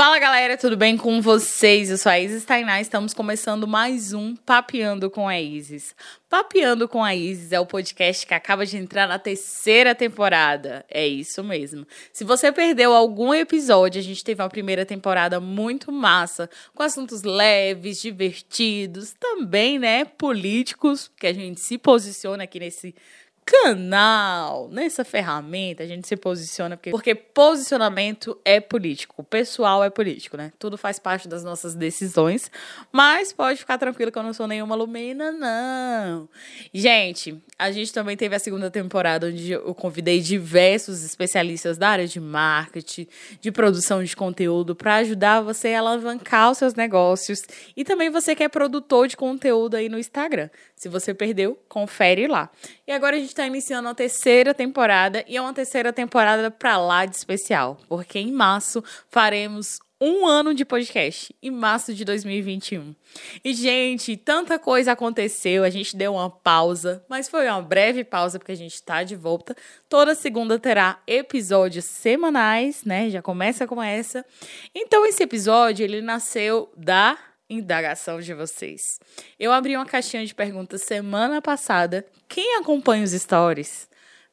Fala galera, tudo bem com vocês? Eu sou a Isis Tainá, estamos começando mais um Papeando com a Isis. Papeando com a Isis é o podcast que acaba de entrar na terceira temporada. É isso mesmo. Se você perdeu algum episódio, a gente teve uma primeira temporada muito massa, com assuntos leves, divertidos, também, né, políticos, que a gente se posiciona aqui nesse canal, nessa ferramenta, a gente se posiciona, porque, porque posicionamento é político, pessoal é político, né? Tudo faz parte das nossas decisões, mas pode ficar tranquilo que eu não sou nenhuma lumina, não. Gente, a gente também teve a segunda temporada onde eu convidei diversos especialistas da área de marketing, de produção de conteúdo, para ajudar você a alavancar os seus negócios e também você que é produtor de conteúdo aí no Instagram. Se você perdeu, confere lá. E agora a gente está iniciando a terceira temporada e é uma terceira temporada para lá de especial, porque em março faremos um ano de podcast, em março de 2021. E, gente, tanta coisa aconteceu, a gente deu uma pausa, mas foi uma breve pausa, porque a gente está de volta. Toda segunda terá episódios semanais, né? Já começa com essa. Então, esse episódio, ele nasceu da indagação de vocês. Eu abri uma caixinha de perguntas semana passada. Quem acompanha os stories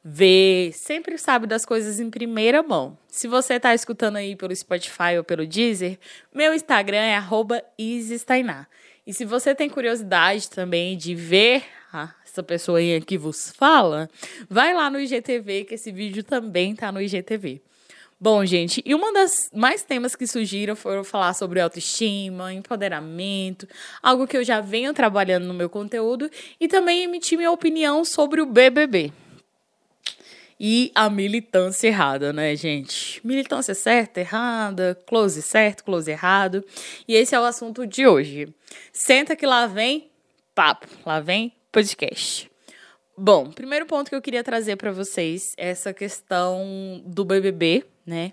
vê, sempre sabe das coisas em primeira mão. Se você está escutando aí pelo Spotify ou pelo Deezer, meu Instagram é @isistainá. E se você tem curiosidade também de ver ah, essa pessoa aí que vos fala, vai lá no IGTV, que esse vídeo também tá no IGTV. Bom, gente, e uma das mais temas que surgiram foram falar sobre autoestima, empoderamento, algo que eu já venho trabalhando no meu conteúdo, e também emitir minha opinião sobre o BBB. E a militância errada, né, gente? Militância certa, errada, close certo, close errado. E esse é o assunto de hoje. Senta que lá vem papo, lá vem podcast. Bom, primeiro ponto que eu queria trazer para vocês é essa questão do BBB, né?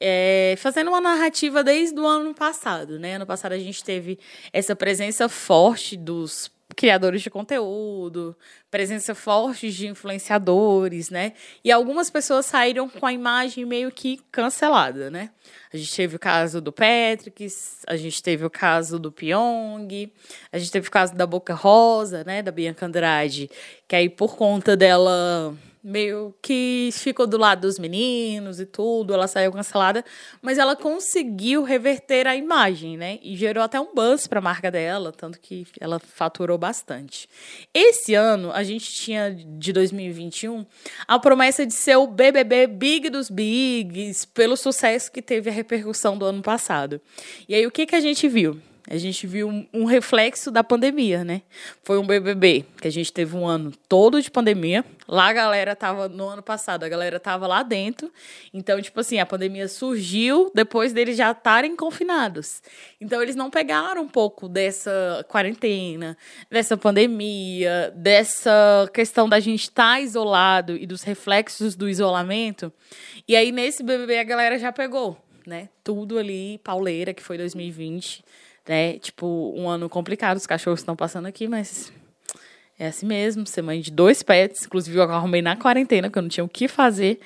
É, fazendo uma narrativa desde o ano passado, né? Ano passado a gente teve essa presença forte dos criadores de conteúdo, presença forte de influenciadores, né? E algumas pessoas saíram com a imagem meio que cancelada, né? A gente teve o caso do Patrick, a gente teve o caso do Pyong, a gente teve o caso da Boca Rosa, né? Da Bianca Andrade, que aí por conta dela meio que ficou do lado dos meninos e tudo, ela saiu cancelada, mas ela conseguiu reverter a imagem, né? E gerou até um buzz para a marca dela, tanto que ela faturou bastante. Esse ano a gente tinha de 2021 a promessa de ser o BBB Big dos Bigs, pelo sucesso que teve a repercussão do ano passado. E aí o que que a gente viu? A gente viu um, reflexo da pandemia, né? Foi um BBB que a gente teve um ano todo de pandemia. Lá a galera tava no ano passado, a galera tava lá dentro. Então, tipo assim, a pandemia surgiu depois deles já estarem confinados. Então, eles não pegaram um pouco dessa quarentena, dessa pandemia, dessa questão da gente estar tá isolado e dos reflexos do isolamento. E aí nesse BBB a galera já pegou, né? Tudo ali pauleira que foi 2020 né? Tipo, um ano complicado, os cachorros estão passando aqui, mas é assim mesmo, ser mãe de dois pets, inclusive eu arrumei na quarentena, porque eu não tinha o que fazer.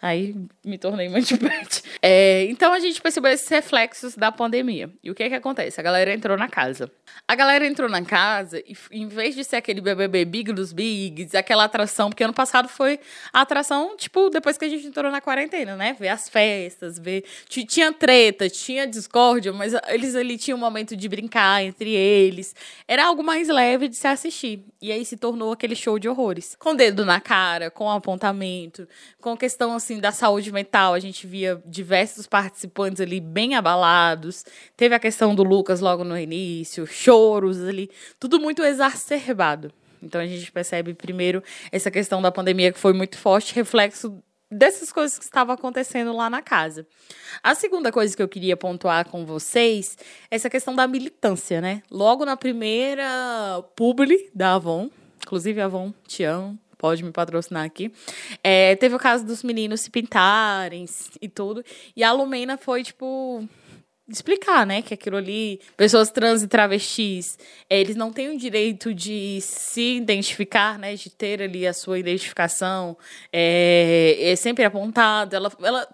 Aí me tornei mãe de pet. É, então a gente percebeu esses reflexos da pandemia. E o que é que acontece? A galera entrou na casa. A galera entrou na casa e, em vez de ser aquele BBB Big dos Bigs, aquela atração, porque ano passado foi a atração, tipo, depois que a gente entrou na quarentena, né? Ver as festas, ver. Tinha treta, tinha discórdia, mas eles ali tinham um momento de brincar entre eles. Era algo mais leve de se assistir. E aí se tornou aquele show de horrores. Com dedo na cara, com apontamento, com questão assim da saúde mental. A gente via diversos participantes ali bem abalados. Teve a questão do Lucas logo no início, choros ali, tudo muito exacerbado. Então a gente percebe primeiro essa questão da pandemia que foi muito forte, reflexo dessas coisas que estavam acontecendo lá na casa. A segunda coisa que eu queria pontuar com vocês é essa questão da militância, né? Logo na primeira publi da Avon, inclusive Avon, te amo, pode me patrocinar aqui. É, teve o caso dos meninos se pintarem e tudo. E a Lumena foi, tipo, explicar, né, que aquilo ali, pessoas trans e travestis, é, eles não têm o direito de se identificar, né, de ter ali a sua identificação, é, é sempre apontado. Ela, ela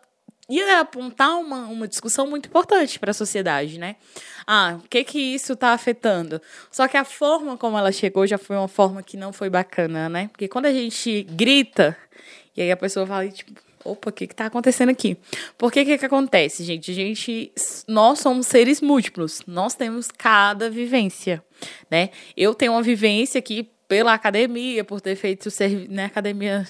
ia apontar uma, uma discussão muito importante para a sociedade, né? Ah, o que que isso está afetando? Só que a forma como ela chegou já foi uma forma que não foi bacana, né? Porque quando a gente grita, e aí a pessoa fala, tipo, opa, o que que tá acontecendo aqui? Por que que que acontece, gente? A gente, nós somos seres múltiplos, nós temos cada vivência, né? Eu tenho uma vivência aqui pela academia, por ter feito serviço, né, academia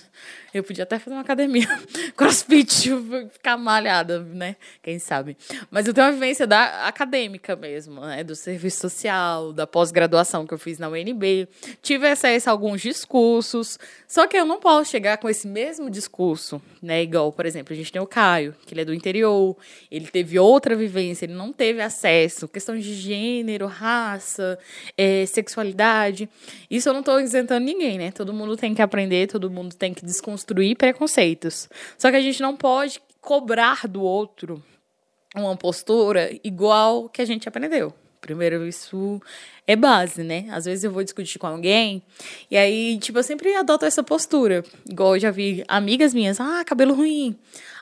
eu podia até fazer uma academia crossfit, ficar malhada, né? Quem sabe. Mas eu tenho uma vivência da acadêmica mesmo, né? Do serviço social, da pós-graduação que eu fiz na UNB. Tive acesso a alguns discursos. Só que eu não posso chegar com esse mesmo discurso, né? Igual, por exemplo, a gente tem o Caio, que ele é do interior, ele teve outra vivência, ele não teve acesso. Questão de gênero, raça, é, sexualidade. Isso eu não estou isentando ninguém, né? Todo mundo tem que aprender, todo mundo tem que desconstruir preconceitos. Só que a gente não pode cobrar do outro uma postura igual que a gente aprendeu. Primeiro, isso é base, né? Às vezes eu vou discutir com alguém e aí, tipo, eu sempre adoto essa postura. Igual eu já vi amigas minhas, ah, cabelo ruim.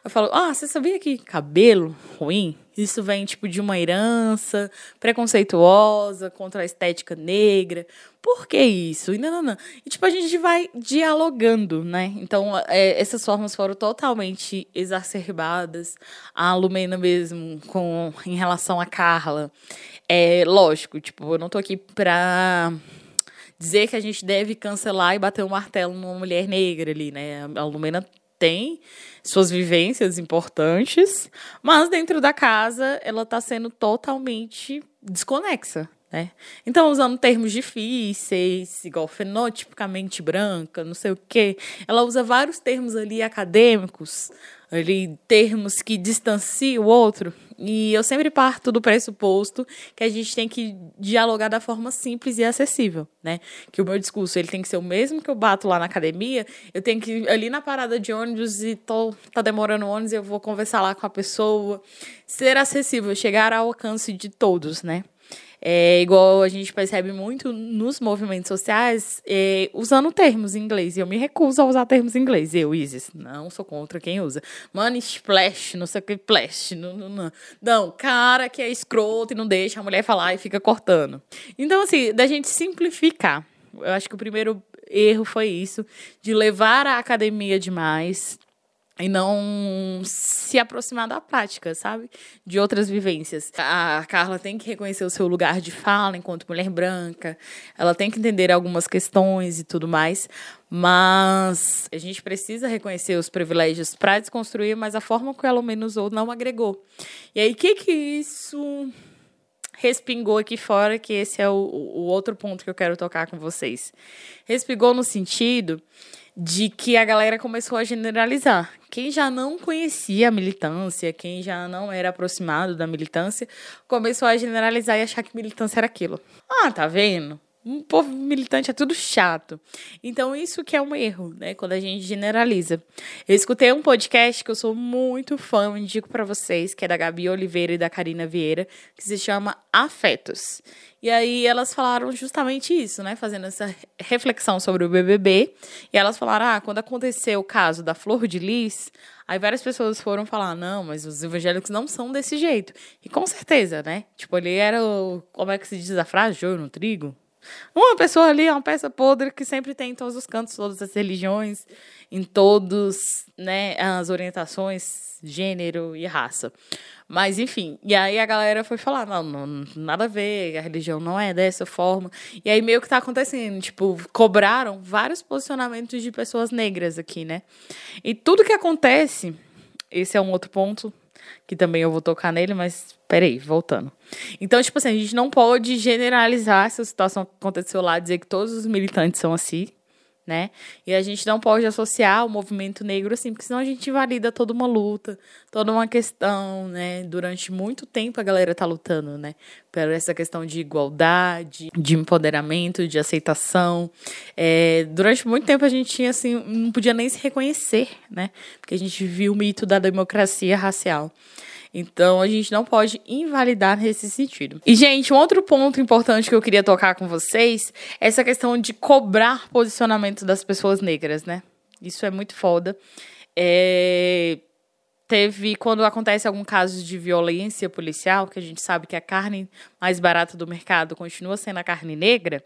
Eu falo, ah, você sabia que cabelo ruim? Isso vem, tipo, de uma herança preconceituosa contra a estética negra. Por que isso? E não. E, tipo, a gente vai dialogando, né? Então, é, essas formas foram totalmente exacerbadas. A Lumena mesmo, com, em relação a Carla. É lógico, tipo, eu não tô aqui pra dizer que a gente deve cancelar e bater o um martelo numa mulher negra ali, né? A Lumena tem suas vivências importantes, mas dentro da casa ela está sendo totalmente desconexa. Né? Então, usando termos difíceis, igual fenotipicamente branca, não sei o quê, ela usa vários termos ali acadêmicos ali termos que distanciam o outro. E eu sempre parto do pressuposto que a gente tem que dialogar da forma simples e acessível, né? Que o meu discurso ele tem que ser o mesmo que eu bato lá na academia, eu tenho que ir ali na parada de ônibus e tô, tá demorando ônibus, eu vou conversar lá com a pessoa, ser acessível, chegar ao alcance de todos, né? É, igual a gente percebe muito nos movimentos sociais, é, usando termos em inglês. Eu me recuso a usar termos em inglês. Eu, Isis, não sou contra quem usa. Money splash, não sei o que, splash. Não, não, não. não, cara que é escroto e não deixa a mulher falar e fica cortando. Então, assim, da gente simplificar. Eu acho que o primeiro erro foi isso, de levar a academia demais, e não se aproximar da prática, sabe? De outras vivências. A Carla tem que reconhecer o seu lugar de fala enquanto mulher branca, ela tem que entender algumas questões e tudo mais, mas a gente precisa reconhecer os privilégios para desconstruir, mas a forma que ela menos usou não agregou. E aí, o que que isso respingou aqui fora, que esse é o, o outro ponto que eu quero tocar com vocês. Respingou no sentido de que a galera começou a generalizar. Quem já não conhecia a militância, quem já não era aproximado da militância, começou a generalizar e achar que militância era aquilo. Ah, tá vendo? Um povo militante é tudo chato. Então, isso que é um erro, né? Quando a gente generaliza. Eu escutei um podcast que eu sou muito fã, indico para vocês, que é da Gabi Oliveira e da Karina Vieira, que se chama Afetos. E aí elas falaram justamente isso, né? Fazendo essa reflexão sobre o BBB. E elas falaram: ah, quando aconteceu o caso da Flor de Lis, aí várias pessoas foram falar: não, mas os evangélicos não são desse jeito. E com certeza, né? Tipo, ele era o. Como é que se diz a frase? Joio no trigo? Uma pessoa ali é uma peça podre que sempre tem em todos os cantos, todas as religiões, em todos, né, as orientações, gênero e raça. Mas, enfim, e aí a galera foi falar, não, não, nada a ver, a religião não é dessa forma. E aí meio que tá acontecendo, tipo, cobraram vários posicionamentos de pessoas negras aqui, né? E tudo que acontece, esse é um outro ponto, que também eu vou tocar nele, mas peraí, voltando. Então, tipo assim, a gente não pode generalizar essa situação que aconteceu lá, dizer que todos os militantes são assim, né? E a gente não pode associar o movimento negro assim, porque senão a gente invalida toda uma luta, toda uma questão, né? Durante muito tempo a galera tá lutando, né? Por essa questão de igualdade, de empoderamento, de aceitação. É, durante muito tempo a gente tinha assim, não podia nem se reconhecer, né? Porque a gente viu o mito da democracia racial. Então a gente não pode invalidar nesse sentido. E, gente, um outro ponto importante que eu queria tocar com vocês é essa questão de cobrar posicionamento das pessoas negras, né? Isso é muito foda. É teve, quando acontece algum caso de violência policial, que a gente sabe que a carne mais barata do mercado continua sendo a carne negra,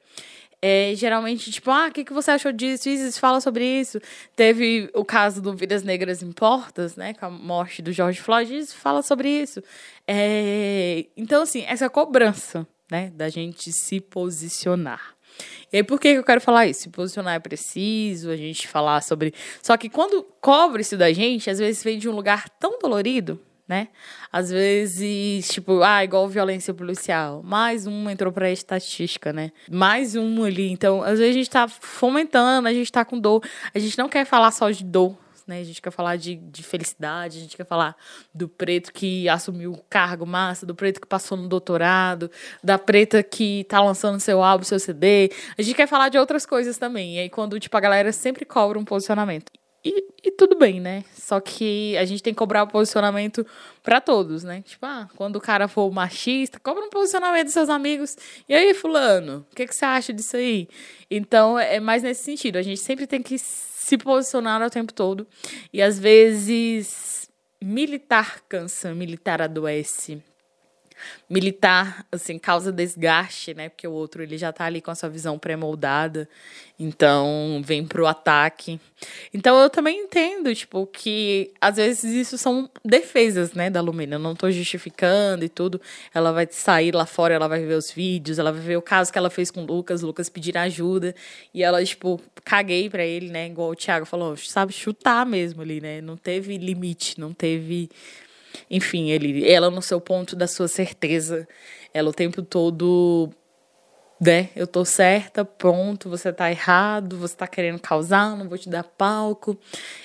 é, geralmente, tipo, ah, o que, que você achou disso? Isis, fala sobre isso. Teve o caso do Vidas Negras Importas, né? Com a morte do George Floyd, Isis, fala sobre isso. É, então, assim, essa cobrança, né? Da gente se posicionar. E aí, por que eu quero falar isso? Se posicionar é preciso, a gente falar sobre. Só que quando cobra isso da gente, às vezes vem de um lugar tão dolorido, né? Às vezes, tipo, ah, igual violência policial. Mais um entrou pra estatística, né? Mais um ali. Então, às vezes a gente tá fomentando, a gente tá com dor. A gente não quer falar só de dor, né? A gente quer falar de, de felicidade, a gente quer falar do preto que assumiu o cargo massa, do preto que passou no doutorado, da preta que tá lançando seu álbum, seu CD. A gente quer falar de outras coisas também. E aí, quando, tipo, a galera sempre cobra um posicionamento. E, e, tudo bem, né? Só que a gente tem que cobrar o posicionamento para todos, né? Tipo, ah, quando o cara for machista, cobra um posicionamento dos seus amigos. E aí, fulano, o que, que você acha disso aí? Então, é mais nesse sentido. A gente sempre tem que se posicionar o tempo todo. E às vezes, militar cansa, militar adoece militar, assim, causa desgaste, né? Porque o outro ele já tá ali com a sua visão pré-moldada, então vem pro ataque. Então eu também entendo, tipo, que às vezes isso são defesas, né, da Lumena. Eu não tô justificando e tudo. Ela vai sair lá fora, ela vai ver os vídeos, ela vai ver o caso que ela fez com o Lucas, o Lucas pedir ajuda e ela, tipo, caguei para ele, né? Igual o Thiago falou, sabe chutar mesmo ali, né? Não teve limite, não teve enfim, ele, ela no seu ponto da sua certeza, ela o tempo todo, né? Eu tô certa, pronto, você tá errado, você tá querendo causar, não vou te dar palco.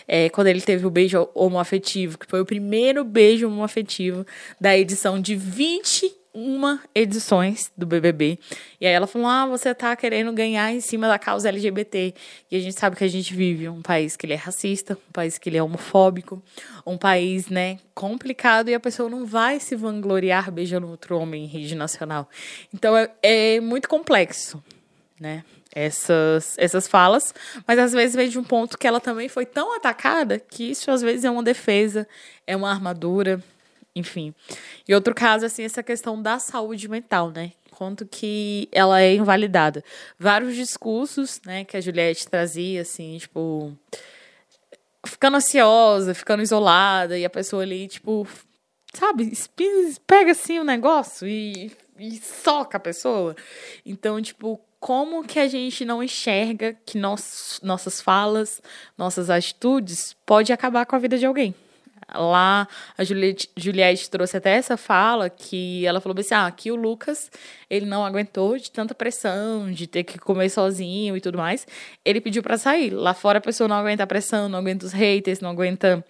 É, quando ele teve o beijo homoafetivo, que foi o primeiro beijo homoafetivo da edição de 20 uma edições do BBB. E aí ela falou: "Ah, você tá querendo ganhar em cima da causa LGBT". E a gente sabe que a gente vive um país que ele é racista, um país que ele é homofóbico, um país, né, complicado e a pessoa não vai se vangloriar beijando outro homem em rede nacional. Então é, é muito complexo, né? Essas, essas falas, mas às vezes vem de um ponto que ela também foi tão atacada que isso às vezes é uma defesa, é uma armadura, enfim. E outro caso, assim, essa questão da saúde mental, né? Quanto que ela é invalidada. Vários discursos, né, que a Juliette trazia, assim, tipo. Ficando ansiosa, ficando isolada, e a pessoa ali, tipo, sabe, pega assim o negócio e, e soca a pessoa. Então, tipo, como que a gente não enxerga que nossas falas, nossas atitudes pode acabar com a vida de alguém? Lá, a Juliette, Juliette trouxe até essa fala que ela falou assim: ah, aqui o Lucas, ele não aguentou de tanta pressão, de ter que comer sozinho e tudo mais. Ele pediu para sair. Lá fora a pessoa não aguenta a pressão, não aguenta os haters, não aguenta,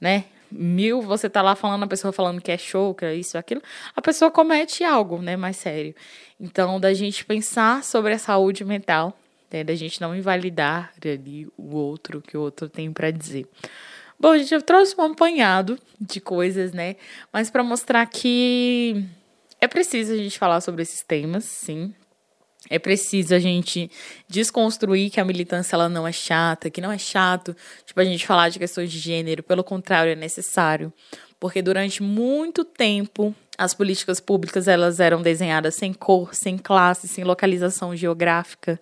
né? Mil, você tá lá falando, a pessoa falando que é show, que é isso, aquilo. A pessoa comete algo, né? Mais sério. Então, da gente pensar sobre a saúde mental, né, da gente não invalidar ali o outro, que o outro tem para dizer. Bom, gente, eu trouxe um apanhado de coisas, né? Mas para mostrar que é preciso a gente falar sobre esses temas, sim. É preciso a gente desconstruir que a militância ela não é chata, que não é chato, tipo a gente falar de questões de gênero, pelo contrário, é necessário, porque durante muito tempo as políticas públicas elas eram desenhadas sem cor, sem classe, sem localização geográfica,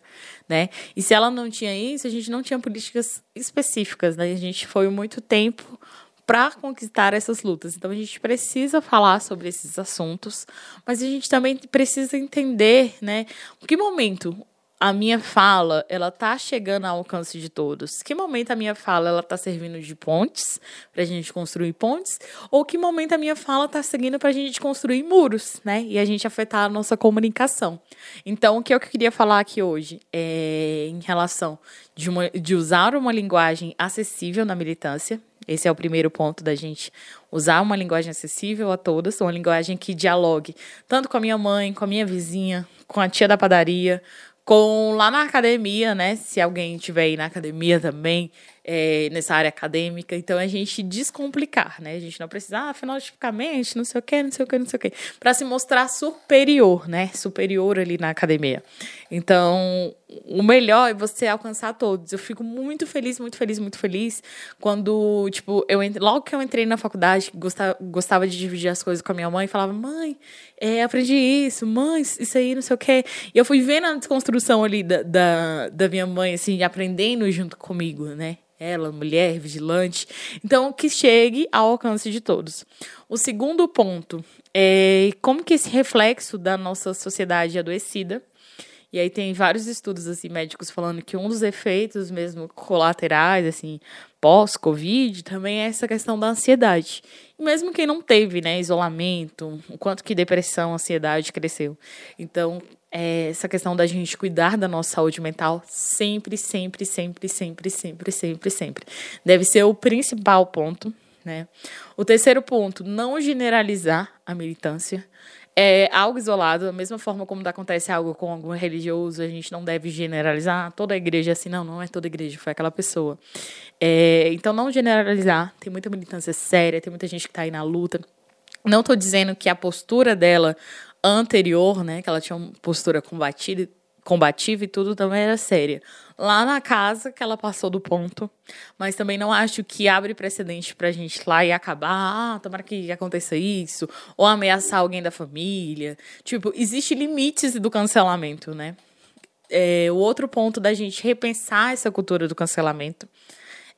né? E se ela não tinha isso, a gente não tinha políticas específicas, né? A gente foi muito tempo para conquistar essas lutas. Então a gente precisa falar sobre esses assuntos, mas a gente também precisa entender, né, que momento a minha fala, ela tá chegando ao alcance de todos? Que momento a minha fala, ela tá servindo de pontes pra gente construir pontes? Ou que momento a minha fala tá seguindo pra gente construir muros, né? E a gente afetar a nossa comunicação. Então, o que eu queria falar aqui hoje é em relação de, uma, de usar uma linguagem acessível na militância. Esse é o primeiro ponto da gente usar uma linguagem acessível a todas, uma linguagem que dialogue tanto com a minha mãe, com a minha vizinha, com a tia da padaria, com lá na academia, né? Se alguém tiver aí na academia também, é, nessa área acadêmica. Então, a gente descomplicar, né? A gente não precisa, ah, fenotipicamente, não sei o quê, não sei o quê, não sei o quê. Para se mostrar superior, né? Superior ali na academia. Então, o melhor é você alcançar todos. Eu fico muito feliz, muito feliz, muito feliz quando, tipo, eu logo que eu entrei na faculdade, gostava, gostava de dividir as coisas com a minha mãe, falava, mãe, é, aprendi isso, mãe, isso aí, não sei o quê. E eu fui vendo a desconstrução ali da, da, da minha mãe, assim, aprendendo junto comigo, né? Ela, mulher, vigilante. Então, que chegue ao alcance de todos. O segundo ponto é como que esse reflexo da nossa sociedade adoecida e aí tem vários estudos assim médicos falando que um dos efeitos mesmo colaterais assim pós-Covid também é essa questão da ansiedade. E mesmo quem não teve, né, isolamento, o quanto que depressão, ansiedade cresceu. Então, é, essa questão da gente cuidar da nossa saúde mental sempre, sempre, sempre, sempre, sempre, sempre, sempre. Deve ser o principal ponto, né? O terceiro ponto, não generalizar a militância. É algo isolado, da mesma forma como acontece algo com algum religioso, a gente não deve generalizar. Toda igreja é assim, não, não é toda igreja, foi aquela pessoa. É, então, não generalizar. Tem muita militância séria, tem muita gente que está aí na luta. Não estou dizendo que a postura dela anterior, né, que ela tinha uma postura combatida, combativa e tudo também era séria. Lá na casa que ela passou do ponto, mas também não acho que abre precedente pra gente lá e acabar, ah, tomara que aconteça isso, ou ameaçar alguém da família. Tipo, existe limites do cancelamento, né? É, o outro ponto da gente repensar essa cultura do cancelamento.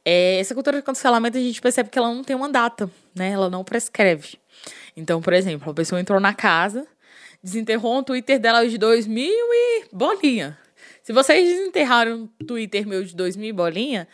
É, essa cultura do cancelamento a gente percebe que ela não tem uma data, né? Ela não prescreve. Então, por exemplo, a pessoa entrou na casa, desenterrou um Twitter dela de 2000 e bolinha. Se vocês desenterraram um Twitter meu de 2000 e bolinha,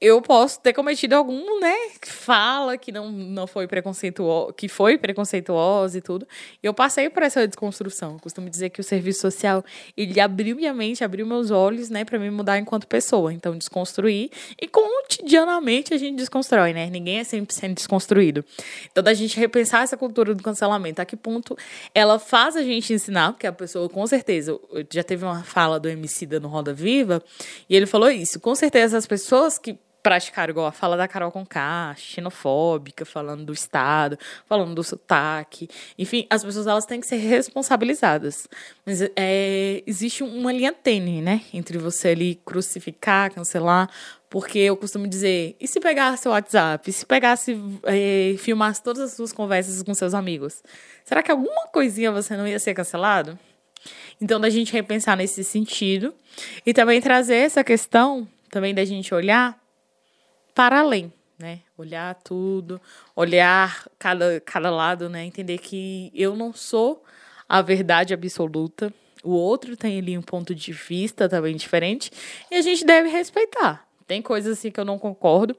eu posso ter cometido algum, né, fala que não, não foi preconceituoso, que foi preconceituosa e tudo. E eu passei por essa desconstrução. Eu costumo dizer que o serviço social, ele abriu minha mente, abriu meus olhos, né, para me mudar enquanto pessoa. Então, desconstruir e cotidianamente a gente desconstrói, né? Ninguém é 100% desconstruído. Então, da gente repensar essa cultura do cancelamento, a que ponto ela faz a gente ensinar, porque a pessoa, com certeza, já teve uma fala do Emicida no Roda Viva, e ele falou isso, com certeza as pessoas que praticar igual a fala da Carol Conká, xenofóbica, falando do Estado, falando do sotaque. Enfim, as pessoas elas têm que ser responsabilizadas. Mas é, existe uma linha tênue, né? Entre você ali crucificar, cancelar. Porque eu costumo dizer, e se pegasse o WhatsApp? E se pegasse, é, filmasse todas as suas conversas com seus amigos? Será que alguma coisinha você não ia ser cancelado? Então, da gente repensar nesse sentido. E também trazer essa questão, também da gente olhar para além, né? Olhar tudo, olhar cada, cada lado, né? Entender que eu não sou a verdade absoluta. O outro tem ali um ponto de vista também diferente e a gente deve respeitar. Tem coisas assim que eu não concordo.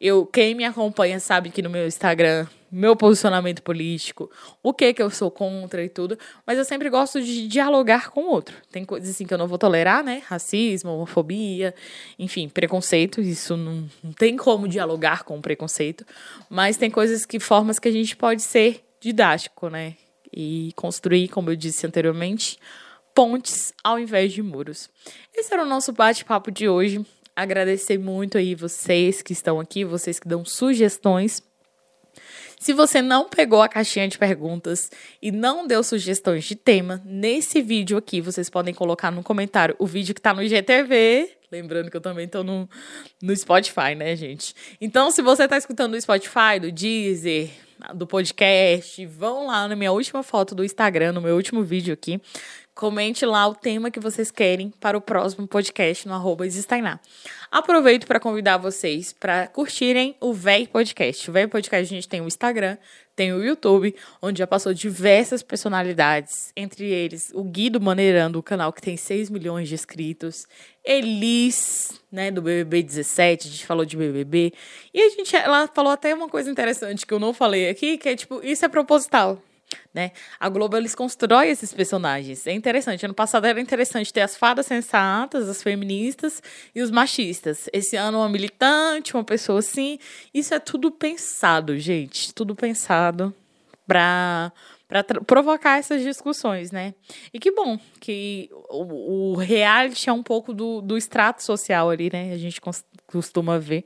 Eu, quem me acompanha sabe que no meu Instagram, meu posicionamento político, o que que eu sou contra e tudo, mas eu sempre gosto de dialogar com o outro. Tem coisas assim que eu não vou tolerar, né? Racismo, homofobia, enfim, preconceito, isso não, não tem como dialogar com o preconceito, mas tem coisas que formas que a gente pode ser didático, né? E construir, como eu disse anteriormente, pontes ao invés de muros. Esse era o nosso bate-papo de hoje agradecer muito aí vocês que estão aqui, vocês que dão sugestões. Se você não pegou a caixinha de perguntas e não deu sugestões de tema, nesse vídeo aqui vocês podem colocar no comentário o vídeo que tá no GTV. Lembrando que eu também tô no, no Spotify, né, gente? Então, se você tá escutando no Spotify, do Deezer, do podcast, vão lá na minha última foto do Instagram, no meu último vídeo aqui, Comente lá o tema que vocês querem para o próximo podcast no arroba Existainá. Aproveito para convidar vocês para curtirem o VEI Podcast. O VEI Podcast a gente tem o Instagram, tem o YouTube, onde já passou diversas personalidades, entre eles o Guido Maneirando, o canal que tem 6 milhões de inscritos, Elis, né, do BBB 17, a gente falou de BBB, e a gente, ela falou até uma coisa interessante que eu não falei aqui, que é tipo, isso é proposital, né? A Globo eles constrói esses personagens. É interessante. Ano passado era interessante ter as fadas sensatas, as feministas e os machistas. Esse ano uma militante, uma pessoa assim. Isso é tudo pensado, gente. Tudo pensado para provocar essas discussões, né? E que bom que o, o reality é um pouco do, do extrato social ali, né? A gente costuma ver.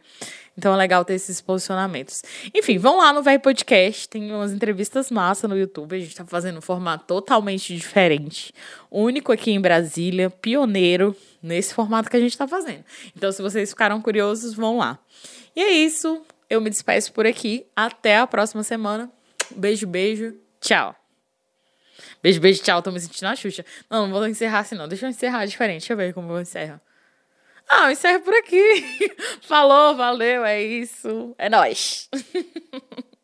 Então é legal ter esses posicionamentos. Enfim, vão lá no Vai Podcast, tem umas entrevistas massa no YouTube. A gente tá fazendo um formato totalmente diferente. Único aqui em Brasília, pioneiro nesse formato que a gente tá fazendo. Então, se vocês ficaram curiosos, vão lá. E é isso. Eu me despeço por aqui. Até a próxima semana. Beijo, beijo. Tchau. Beijo, beijo, tchau. Tô me sentindo a Xuxa. Não, não vou encerrar assim, não. Deixa eu encerrar diferente. Deixa eu ver como eu encerro. Ah, encerra por aqui. Falou, valeu, é isso. É nóis.